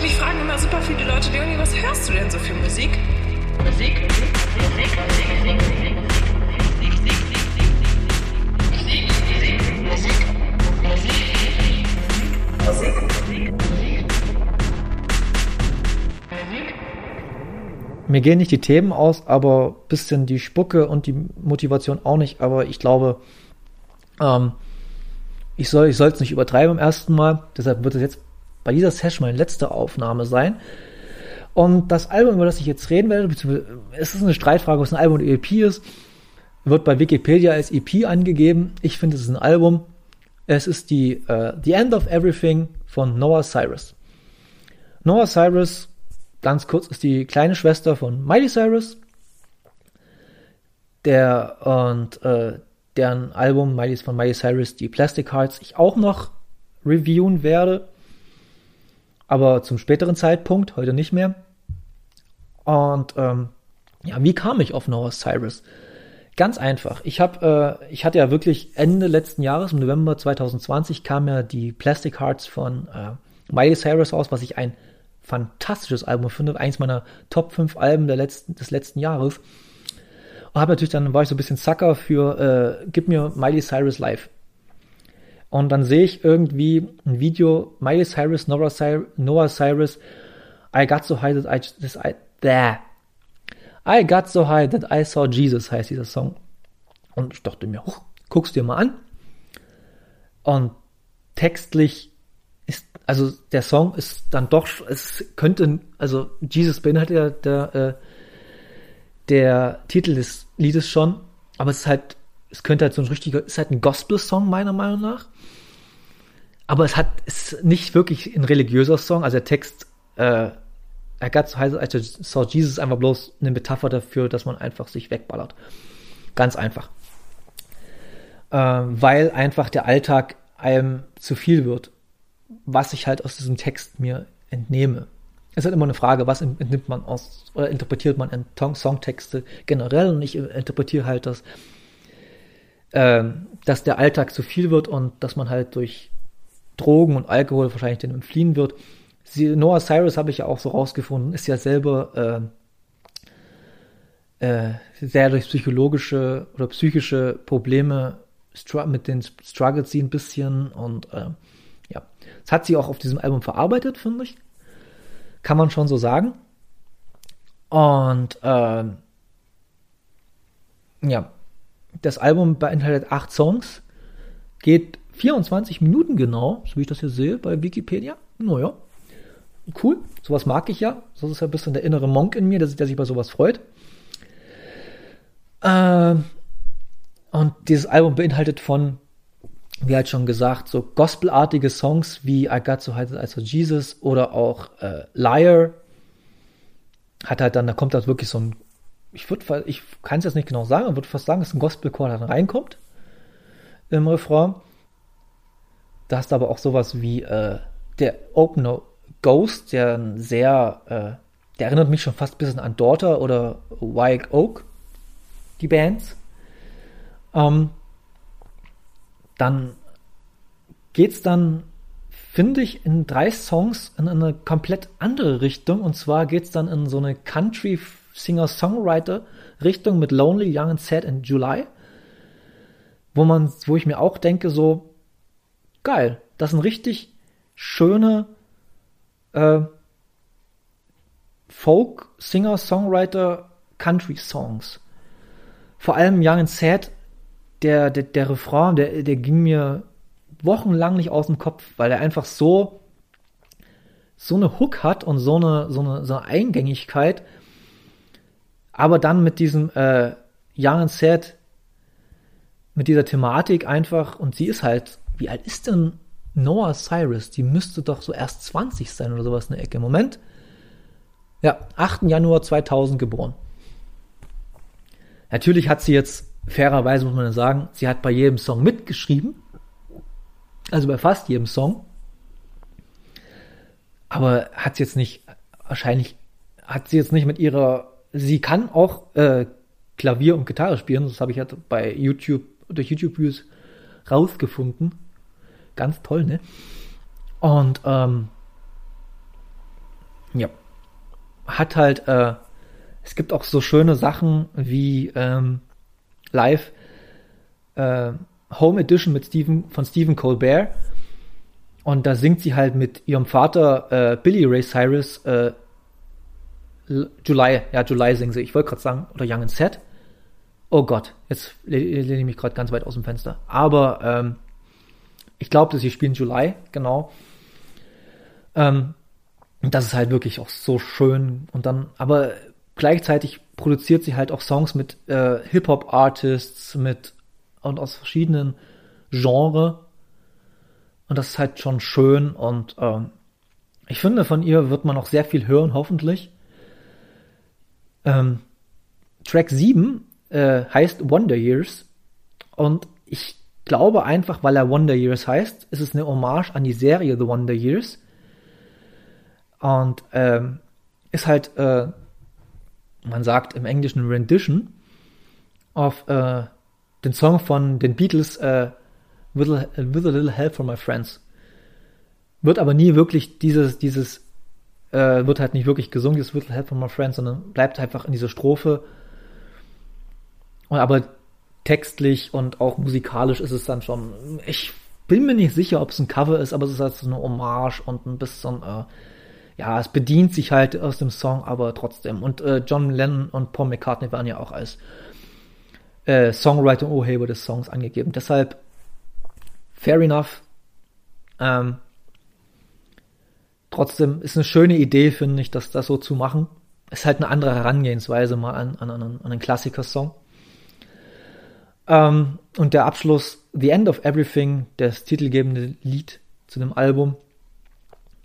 Mich fragen immer super viele Leute, Leonie, was hörst du denn so für Musik? Musik, Musik, Musik, Musik, Musik, Musik, Mir gehen nicht die Themen aus, aber bisschen die Spucke und die Motivation auch nicht. Aber ich glaube, ähm, ich soll ich es nicht übertreiben im ersten Mal. Deshalb wird es jetzt bei dieser Session meine letzte Aufnahme sein. Und das Album, über das ich jetzt reden werde, es ist eine Streitfrage, was ein Album oder EP ist, wird bei Wikipedia als EP angegeben. Ich finde, es ist ein Album. Es ist die uh, The End of Everything von Noah Cyrus. Noah Cyrus, ganz kurz, ist die kleine Schwester von Miley Cyrus. Der und äh, deren Album Miley von Miley Cyrus, die Plastic Hearts, ich auch noch reviewen werde aber zum späteren Zeitpunkt, heute nicht mehr. Und ähm, ja, wie kam ich auf Noah Cyrus? Ganz einfach. Ich habe, äh, ich hatte ja wirklich Ende letzten Jahres, im November 2020, kam ja die Plastic Hearts von äh, Miley Cyrus raus, was ich ein fantastisches Album finde, eins meiner Top 5 Alben der letzten, des letzten Jahres. Und habe natürlich dann war ich so ein bisschen Sucker für äh, Gib mir Miley Cyrus live. Und dann sehe ich irgendwie ein Video, Miley Cyrus, Noah Cyrus, Noah Cyrus, I got so high that I, this, I, blah. I got so high that I saw Jesus heißt dieser Song. Und ich dachte mir, huch, guck's dir mal an. Und textlich ist, also der Song ist dann doch, es könnte, also Jesus beinhaltet ja der, äh, der Titel des Liedes schon, aber es ist halt es könnte halt so ein richtiger, ist halt ein Gospel-Song meiner Meinung nach. Aber es hat, ist nicht wirklich ein religiöser Song. Also der Text, äh, er got so heißt, also saw Jesus einfach bloß eine Metapher dafür, dass man einfach sich wegballert. Ganz einfach. Äh, weil einfach der Alltag einem zu viel wird. Was ich halt aus diesem Text mir entnehme. Es ist halt immer eine Frage, was entnimmt man aus oder interpretiert man in Songtexte generell und ich interpretiere halt das äh, dass der Alltag zu viel wird und dass man halt durch Drogen und Alkohol wahrscheinlich den entfliehen wird. Sie, Noah Cyrus habe ich ja auch so rausgefunden, ist ja selber äh, äh, sehr durch psychologische oder psychische Probleme mit den Struggles sie ein bisschen und äh, ja, das hat sie auch auf diesem Album verarbeitet, finde ich. Kann man schon so sagen. Und äh, ja, das Album beinhaltet acht Songs, geht 24 Minuten genau, so wie ich das hier sehe bei Wikipedia. Naja, cool, sowas mag ich ja. Das ist ja ein bisschen der innere Monk in mir, der, sich bei sowas freut. Äh, und dieses Album beinhaltet von, wie halt schon gesagt, so gospelartige Songs wie I Got So High As Jesus oder auch äh, Liar. Hat halt dann, da kommt halt wirklich so ein ich würde, ich kann es jetzt nicht genau sagen, aber würde fast sagen, dass ein Gospelchor dann reinkommt im Refrain. Da hast du aber auch sowas wie äh, der Opener Ghost, der sehr, äh, der erinnert mich schon fast ein bisschen an Daughter oder Wild Oak, die Bands. Ähm, dann geht's dann, finde ich, in drei Songs in eine komplett andere Richtung. Und zwar geht's dann in so eine Country Singer-Songwriter-Richtung mit Lonely, Young and Sad in July, wo man, wo ich mir auch denke, so geil, das sind richtig schöne äh, Folk, Singer, Songwriter, Country Songs. Vor allem Young and Sad, der, der, der Refrain, der, der ging mir wochenlang nicht aus dem Kopf, weil er einfach so, so eine Hook hat und so eine, so eine, so eine Eingängigkeit, aber dann mit diesem äh, and Sad, mit dieser Thematik einfach, und sie ist halt, wie alt ist denn Noah Cyrus? Die müsste doch so erst 20 sein oder sowas in der Ecke. Moment. Ja, 8. Januar 2000 geboren. Natürlich hat sie jetzt, fairerweise muss man sagen, sie hat bei jedem Song mitgeschrieben. Also bei fast jedem Song. Aber hat sie jetzt nicht, wahrscheinlich hat sie jetzt nicht mit ihrer sie kann auch äh, Klavier und Gitarre spielen. Das habe ich halt bei YouTube, durch YouTube-Views rausgefunden. Ganz toll, ne? Und ähm, ja, hat halt, äh, es gibt auch so schöne Sachen wie ähm, live äh, Home Edition mit Stephen, von Stephen Colbert. Und da singt sie halt mit ihrem Vater äh, Billy Ray Cyrus äh, July, ja, July singen sie. Ich wollte gerade sagen, oder Young and Set. Oh Gott, jetzt lehne ich mich gerade ganz weit aus dem Fenster. Aber ähm, ich glaube, dass sie spielen July, genau. Ähm, das ist halt wirklich auch so schön. Und dann, aber gleichzeitig produziert sie halt auch Songs mit äh, Hip-Hop-Artists, mit und aus verschiedenen Genres. Und das ist halt schon schön. Und ähm, ich finde, von ihr wird man auch sehr viel hören, hoffentlich. Ähm, Track 7 äh, heißt Wonder Years. Und ich glaube einfach, weil er Wonder Years heißt, ist es eine Hommage an die Serie The Wonder Years. Und ähm, ist halt, äh, man sagt im Englischen Rendition auf äh, den Song von den Beatles äh, with, a, with a Little Help from My Friends. Wird aber nie wirklich dieses, dieses, äh, wird halt nicht wirklich gesungen, dieses Little Help from My Friends, sondern bleibt einfach in dieser Strophe. Und aber textlich und auch musikalisch ist es dann schon, ich bin mir nicht sicher, ob es ein Cover ist, aber es ist halt so eine Hommage und ein bisschen, äh, ja, es bedient sich halt aus dem Song, aber trotzdem. Und äh, John Lennon und Paul McCartney waren ja auch als äh, Songwriter und Urheber des Songs angegeben. Deshalb, fair enough. Ähm, trotzdem ist eine schöne Idee, finde ich, dass das so zu machen. Ist halt eine andere Herangehensweise mal an, an, an, einen Klassiker-Song. Ähm, und der Abschluss, The End of Everything, das titelgebende Lied zu dem Album,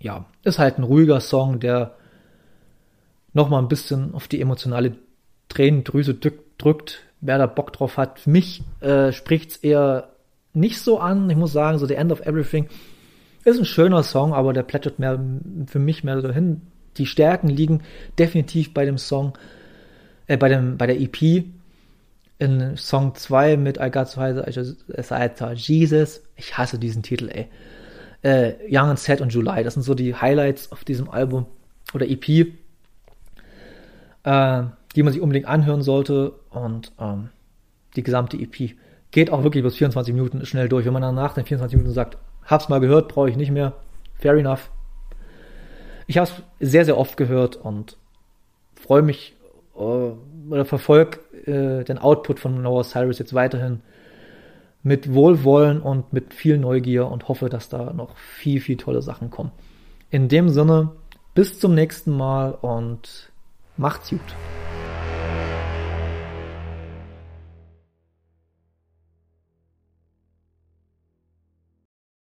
ja, ist halt ein ruhiger Song, der nochmal ein bisschen auf die emotionale Tränendrüse drückt, wer da Bock drauf hat. Mich äh, spricht's eher nicht so an. Ich muss sagen, so The End of Everything ist ein schöner Song, aber der plätschert mehr für mich mehr dahin. Die Stärken liegen definitiv bei dem Song, äh, bei dem, bei der EP. In Song 2 mit I Got So High Jesus. Ich hasse diesen Titel, ey. Äh, Young and Sad und July. Das sind so die Highlights auf diesem Album oder EP. Äh, die man sich unbedingt anhören sollte. Und ähm, die gesamte EP geht auch wirklich bis 24 Minuten schnell durch. Wenn man dann nach den 24 Minuten sagt, hab's mal gehört, brauche ich nicht mehr, fair enough. Ich habe es sehr, sehr oft gehört und freue mich äh, oder verfolge äh, den Output von Noah Cyrus jetzt weiterhin mit Wohlwollen und mit viel Neugier und hoffe, dass da noch viel, viel tolle Sachen kommen. In dem Sinne, bis zum nächsten Mal und macht's gut.